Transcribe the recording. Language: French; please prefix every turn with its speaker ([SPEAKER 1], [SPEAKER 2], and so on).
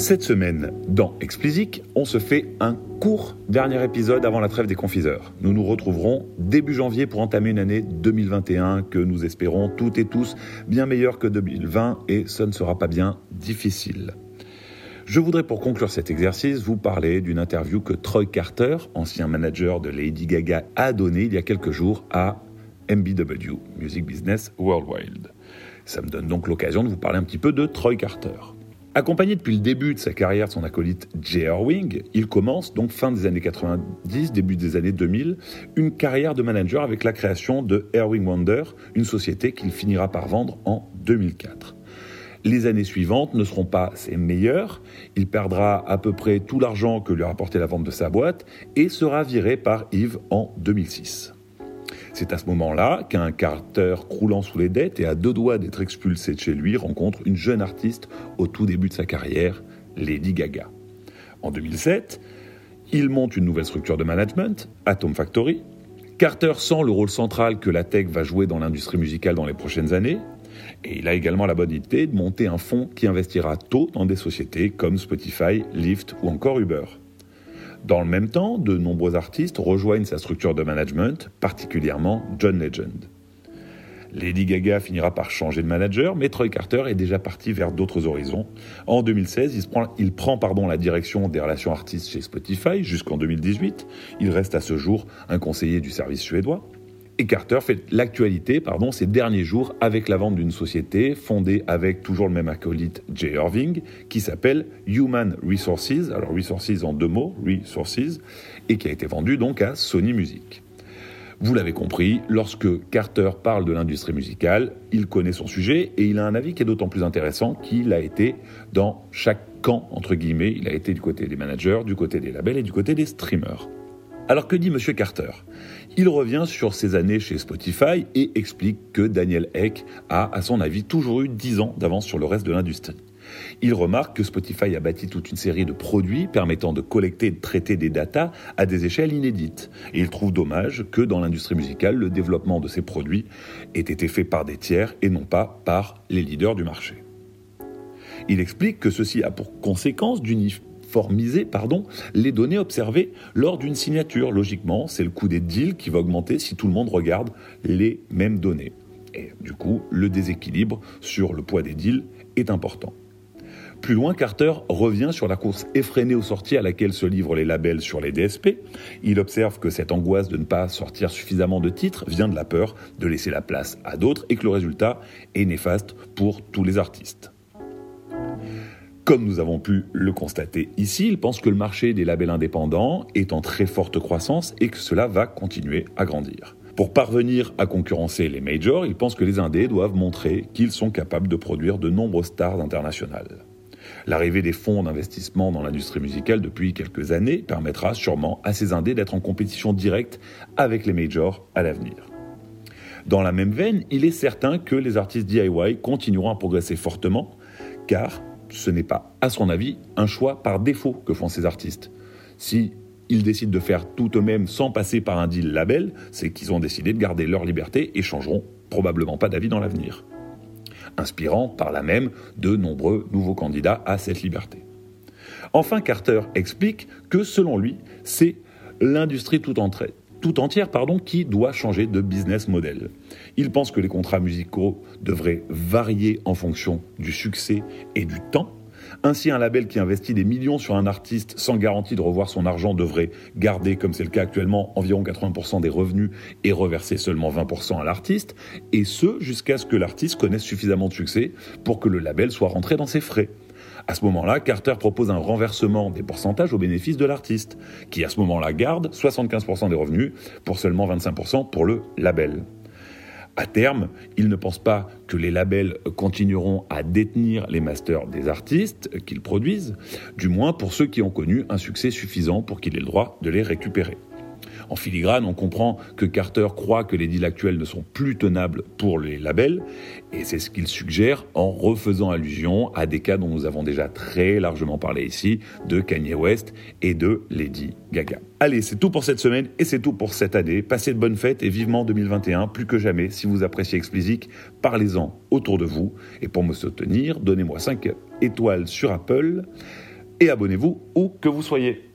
[SPEAKER 1] Cette semaine, dans Explicit, on se fait un court dernier épisode avant la trêve des confiseurs. Nous nous retrouverons début janvier pour entamer une année 2021 que nous espérons toutes et tous bien meilleure que 2020 et ce ne sera pas bien difficile. Je voudrais pour conclure cet exercice vous parler d'une interview que Troy Carter, ancien manager de Lady Gaga, a donnée il y a quelques jours à MBW, Music Business Worldwide. Ça me donne donc l'occasion de vous parler un petit peu de Troy Carter. Accompagné depuis le début de sa carrière de son acolyte Jay Erwing, il commence donc fin des années 90, début des années 2000, une carrière de manager avec la création de Erwing Wonder, une société qu'il finira par vendre en 2004. Les années suivantes ne seront pas ses meilleures, il perdra à peu près tout l'argent que lui a rapporté la vente de sa boîte et sera viré par Yves en 2006. C'est à ce moment-là qu'un Carter croulant sous les dettes et à deux doigts d'être expulsé de chez lui rencontre une jeune artiste au tout début de sa carrière, Lady Gaga. En 2007, il monte une nouvelle structure de management, Atom Factory. Carter sent le rôle central que la tech va jouer dans l'industrie musicale dans les prochaines années. Et il a également la bonne idée de monter un fonds qui investira tôt dans des sociétés comme Spotify, Lyft ou encore Uber. Dans le même temps, de nombreux artistes rejoignent sa structure de management, particulièrement John Legend. Lady Gaga finira par changer de manager, mais Troy Carter est déjà parti vers d'autres horizons. En 2016, il prend, la direction des relations artistes chez Spotify jusqu'en 2018. Il reste à ce jour un conseiller du service suédois. Et Carter fait l'actualité pardon, ces derniers jours avec la vente d'une société fondée avec toujours le même acolyte Jay Irving qui s'appelle Human Resources, alors Resources en deux mots, Resources, et qui a été vendue donc à Sony Music. Vous l'avez compris, lorsque Carter parle de l'industrie musicale, il connaît son sujet et il a un avis qui est d'autant plus intéressant qu'il a été dans chaque camp, entre guillemets, il a été du côté des managers, du côté des labels et du côté des streamers. Alors que dit M. Carter? Il revient sur ses années chez Spotify et explique que Daniel Eck a, à son avis, toujours eu 10 ans d'avance sur le reste de l'industrie. Il remarque que Spotify a bâti toute une série de produits permettant de collecter et de traiter des datas à des échelles inédites. Et il trouve dommage que dans l'industrie musicale, le développement de ces produits ait été fait par des tiers et non pas par les leaders du marché. Il explique que ceci a pour conséquence formiser pardon, les données observées lors d'une signature. Logiquement, c'est le coût des deals qui va augmenter si tout le monde regarde les mêmes données. Et du coup, le déséquilibre sur le poids des deals est important. Plus loin, Carter revient sur la course effrénée aux sorties à laquelle se livrent les labels sur les DSP. Il observe que cette angoisse de ne pas sortir suffisamment de titres vient de la peur de laisser la place à d'autres et que le résultat est néfaste pour tous les artistes. Comme nous avons pu le constater ici, il pense que le marché des labels indépendants est en très forte croissance et que cela va continuer à grandir. Pour parvenir à concurrencer les majors, il pense que les indés doivent montrer qu'ils sont capables de produire de nombreuses stars internationales. L'arrivée des fonds d'investissement dans l'industrie musicale depuis quelques années permettra sûrement à ces indés d'être en compétition directe avec les majors à l'avenir. Dans la même veine, il est certain que les artistes DIY continueront à progresser fortement, car ce n'est pas, à son avis, un choix par défaut que font ces artistes. Si ils décident de faire tout eux-mêmes sans passer par un deal label, c'est qu'ils ont décidé de garder leur liberté et changeront probablement pas d'avis dans l'avenir. Inspirant par là même de nombreux nouveaux candidats à cette liberté. Enfin, Carter explique que selon lui, c'est l'industrie tout, tout entière pardon, qui doit changer de business model. Il pense que les contrats musicaux devraient varier en fonction du succès et du temps. Ainsi, un label qui investit des millions sur un artiste sans garantie de revoir son argent devrait garder, comme c'est le cas actuellement, environ 80% des revenus et reverser seulement 20% à l'artiste, et ce jusqu'à ce que l'artiste connaisse suffisamment de succès pour que le label soit rentré dans ses frais. À ce moment-là, Carter propose un renversement des pourcentages au bénéfice de l'artiste, qui à ce moment-là garde 75% des revenus pour seulement 25% pour le label. À terme, il ne pense pas que les labels continueront à détenir les masters des artistes qu'ils produisent, du moins pour ceux qui ont connu un succès suffisant pour qu'il ait le droit de les récupérer. En filigrane, on comprend que Carter croit que les deals actuels ne sont plus tenables pour les labels, et c'est ce qu'il suggère en refaisant allusion à des cas dont nous avons déjà très largement parlé ici, de Kanye West et de Lady Gaga. Allez, c'est tout pour cette semaine et c'est tout pour cette année. Passez de bonnes fêtes et vivement 2021, plus que jamais. Si vous appréciez Explicit, parlez-en autour de vous. Et pour me soutenir, donnez-moi 5 étoiles sur Apple et abonnez-vous où que vous soyez.